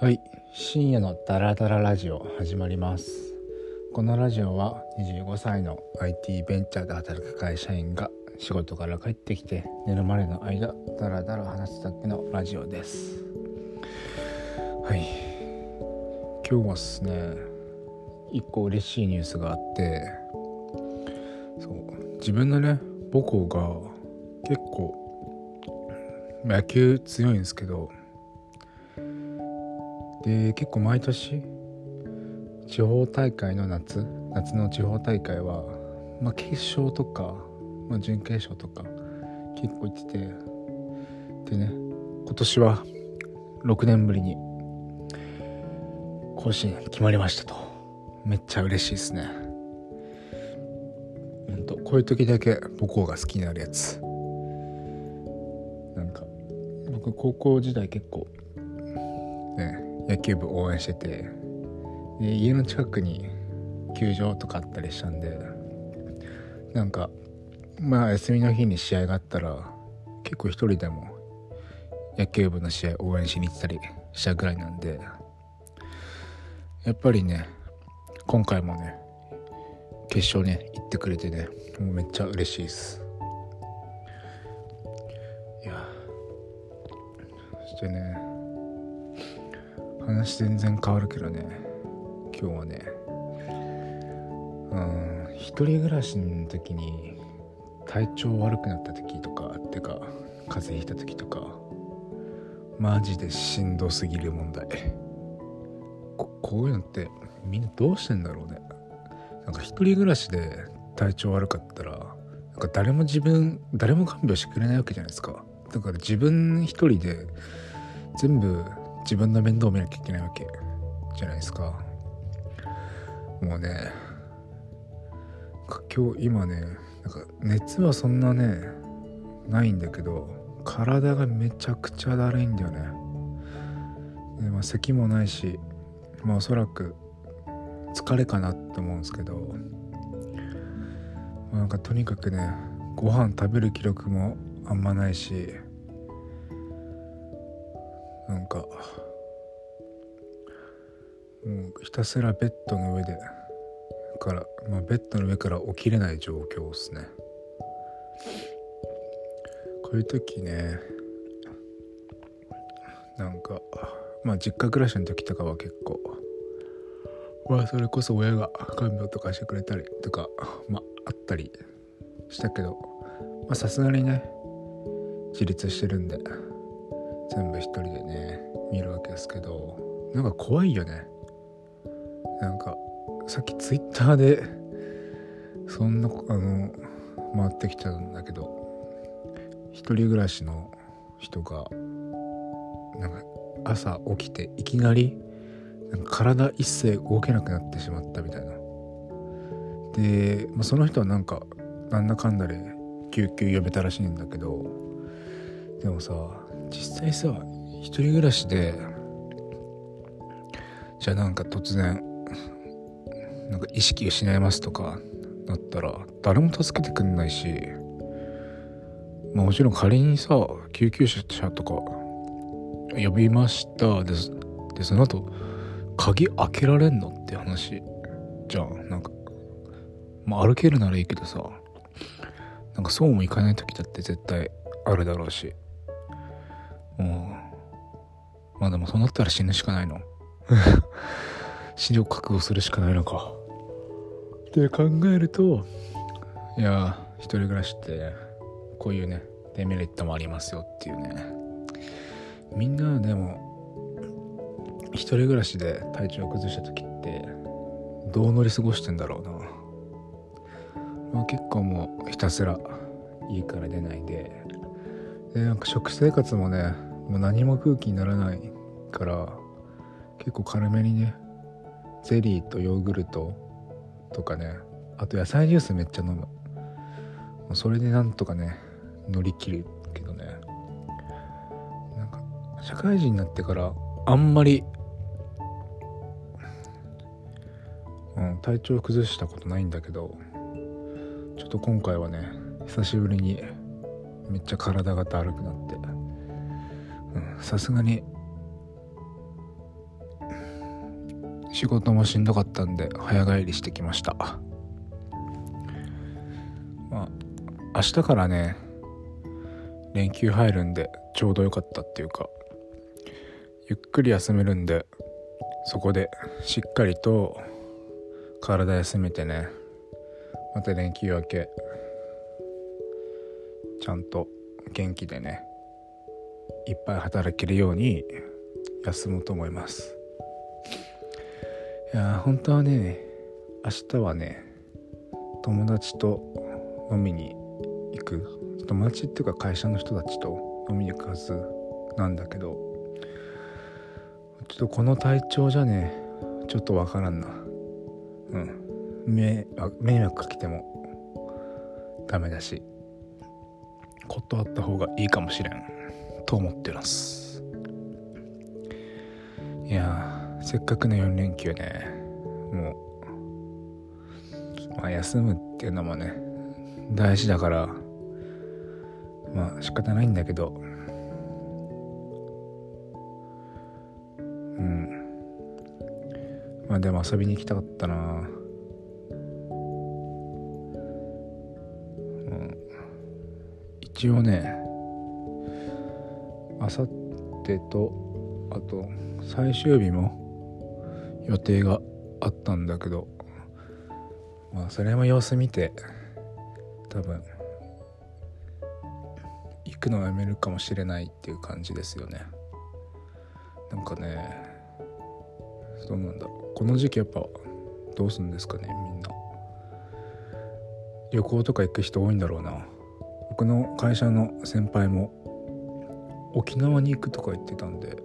はい。深夜のダラダララジオ始まります。このラジオは25歳の IT ベンチャーで働く会社員が仕事から帰ってきて寝るまでの間ダラダラ話すだけのラジオです。はい。今日はですね一個嬉しいニュースがあってそう自分のね母校が結構野球強いんですけどで結構毎年地方大会の夏夏の地方大会は、まあ、決勝とか、まあ、準決勝とか結構行っててでね今年は6年ぶりに甲子園決まりましたと。めっちゃ嬉しいですね。ほんとこういう時だけ母校が好きになるやつ。なんか僕高校時代結構ね野球部応援しててで家の近くに球場とかあったりしたんでなんかまあ休みの日に試合があったら結構一人でも野球部の試合応援しに行ったりしたぐらいなんでやっぱりね今回もね決勝ね行ってくれてねもうめっちゃ嬉しいです。いやそしてね話全然変わるけどね。今日はね。うん一人暮らしの時に体調悪くなった時とかってか風邪ひいた時とかマジでしんどすぎる問題。ここういうのってみんなどうしてんだろうね。なんか一人暮らしで体調悪かったらなんか誰も自分誰も看病してくれないわけじゃないですか。だから自分一人で全部自分の面倒を見なきゃいけないわけじゃないですか。もうね今日今ねなんか熱はそんなねないんだけど体がめちゃくちゃだるいんだよね。で、まあ、咳もないしまあおそらく疲れかなって思うんですけど、まあ、なんかとにかくねご飯食べる気力もあんまないしなんかもうひたすらベッドの上でから、まあ、ベッドの上から起きれない状況ですね。こういう時ねなんかまあ実家暮らしの時とかは結構まあそれこそ親が看病とかしてくれたりとかまああったりしたけどまさすがにね自立してるんで全部一人でね見るわけですけどなんか怖いよね。なんかさっきツイッターでそんなあの回ってきたんだけど一人暮らしの人がなんか朝起きていきなりなんか体一切動けなくなってしまったみたいな。で、まあ、その人はなんかなんだかんだで救急呼べたらしいんだけどでもさ実際さ一人暮らしでじゃあなんか突然なんか意識失いますとかなったら誰も助けてくんないし、まあ、もちろん仮にさ救急車とか呼びましたででその後鍵開けられんのって話じゃんなんかまあ歩けるならいいけどさなんかそうもいかない時だって絶対あるだろうし。もうまあでもそうなったら死ぬしかないの。死を覚悟するしかないのか。って考えるといや一人暮らしってこういうねデメリットもありますよっていうね。みんなでも一人暮らしで体調を崩した時ってどう乗り過ごしてんだろうな、まあ、結構もうひたすら家から出ないで。でなんか食生活もねもう何も空気にならないから結構軽めにねゼリーとヨーグルトとかねあと野菜ジュースめっちゃ飲む。それでなんとかね乗り切るけどね。なんか社会人になってからあんまり、うん、体調崩したことないんだけどちょっと今回はね久しぶりにめっちゃ体がだるくなって。さすがに仕事もしんどかったんで早帰りしてきました。まあ明日からね連休入るんでちょうど良かったっていうかゆっくり休めるんでそこでしっかりと体休めてねまた連休明けちゃんと元気でねいっぱい働けるように休もうと思います。いや本当はね明日はね友達と飲みに行く。友達っていうか会社の人たちと飲みに行くはずなんだけどちょっとこの体調じゃねちょっとわからんな。うん。迷惑かけてもダメだし断った方がいいかもしれん。と思ってます。いやせっかくの4連休ねもう、まあ、休むっていうのもね大事だからまあ仕方ないんだけどうん。まあでも遊びに行きたかったな。一応ねあさってとあと最終日も予定があったんだけどまあそれも様子見て多分行くのをやめるかもしれないっていう感じですよね。なんかねそうなんだこの時期やっぱどうするんですかねみんな。旅行とか行く人多いんだろうな。僕の会社の先輩も沖縄に行くとか言ってたんで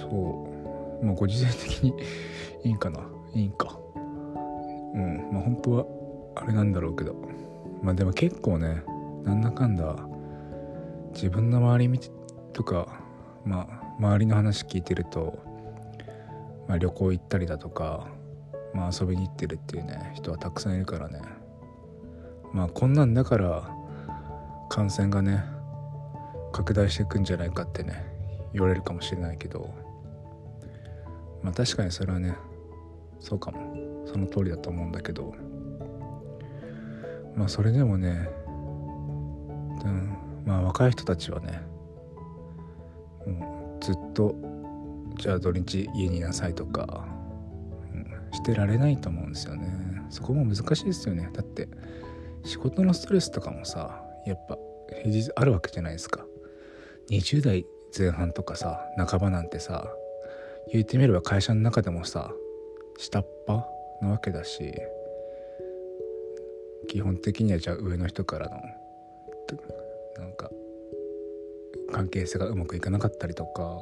そう。まあご時世的にいいんかな。いいんか。うん。まあ本当はあれなんだろうけど。まあでも結構ねなんだかんだ自分の周り見てとかまあ周りの話聞いてると、まあ、旅行行ったりだとか、まあ、遊びに行ってるっていうね人はたくさんいるからね。まあこんなんだから感染がね拡大していくんじゃないかってね言われるかもしれないけど。まあ確かにそれはねそうかも。その通りだと思うんだけど。まあそれでもね、うん、まあ若い人たちはねもうずっとじゃあ土日家にいなさいとか、うん、してられないと思うんですよね。そこも難しいですよね。だって仕事のストレスとかもさやっぱ平日あるわけじゃないですか。20代前半とかさ半ばなんてさ言ってみれば会社の中でもさ下っ端なわけだし基本的にはじゃあ上の人からのなんか関係性がうまくいかなかったりとか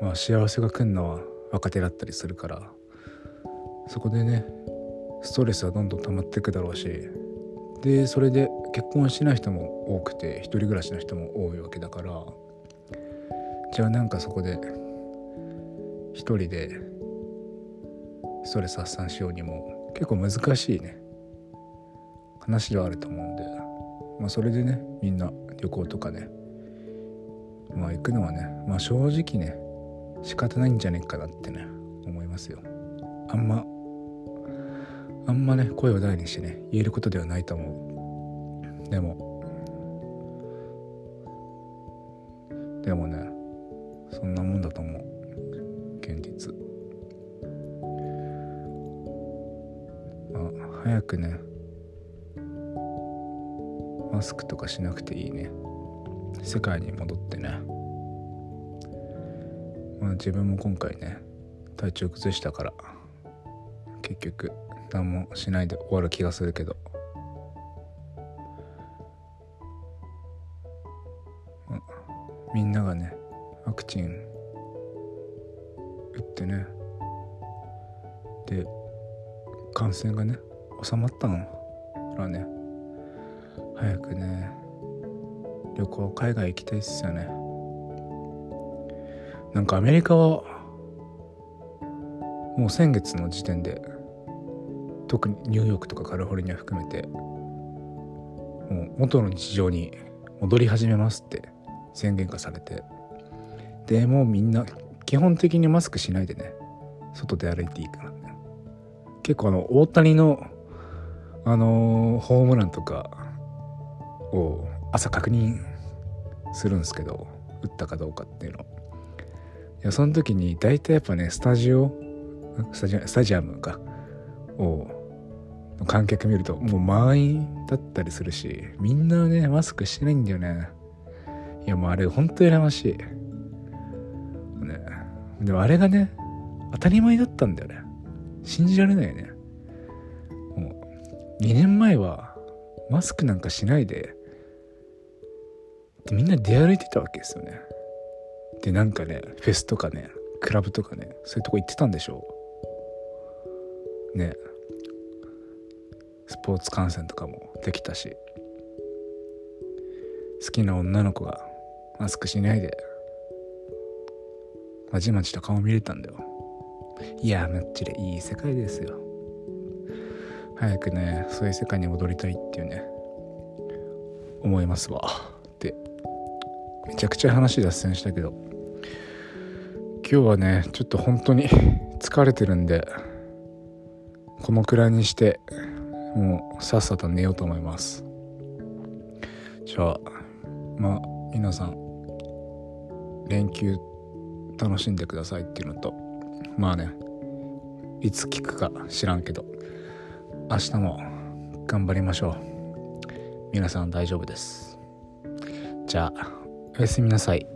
まあ幸せが来るのは若手だったりするからそこでねストレスはどんどん溜まっていくだろうしでそれで結婚しない人も多くて一人暮らしの人も多いわけだからじゃあなんかそこで一人でストレス発散しようにも結構難しいね。話ではあると思うんで、まあ、それでねみんな旅行とかねまあ行くのはねまあ正直ね仕方ないんじゃねえかなってね思いますよ。あんまあんまね声を大にしてね言えることではないと思う。でもでもねそんなもんだと思う。現実。あ早くねマスクとかしなくていいね。世界に戻ってね。まあ自分も今回ね体調崩したから結局。何もしないで終わる気がするけど、みんながねワクチン打ってね。で感染がね収まったのらね早くね旅行海外行きたいっすよね。なんかアメリカはもう先月の時点で特にニューヨークとかカリフォルニア含めてもう元の日常に戻り始めますって宣言化されてでもうみんな基本的にマスクしないでね外で歩いていいからね。結構あの大谷のあのーホームランとかを朝確認するんですけど打ったかどうかっていうの。いやその時に大体やっぱねスタジオスタジアムかを観客見るともう満員だったりするしみんなねマスクしてないんだよね。いやもうあれほんと羨ましい。ね。でもあれがね当たり前だったんだよね。信じられないよね。もう2年前はマスクなんかしないででみんな出歩いてたわけですよね。でなんかねフェスとかねクラブとかねそういうとこ行ってたんでしょう。ね。スポーツ観戦とかもできたし好きな女の子がマスクしないでまじまじと顔見れたんだよ。いやマッチでいい世界ですよ。早くねそういう世界に戻りたいっていうね思いますわ。でめちゃくちゃ話脱線したけど今日はねちょっと本当に疲れてるんでこのくらいにしてもうさっさと寝ようと思います。じゃあまあ皆さん連休楽しんでくださいっていうのとまあねいつ聞くか知らんけど明日も頑張りましょう。皆さん大丈夫です。じゃあおやすみなさい。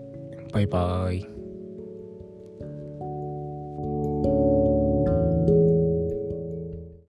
バイバーイ。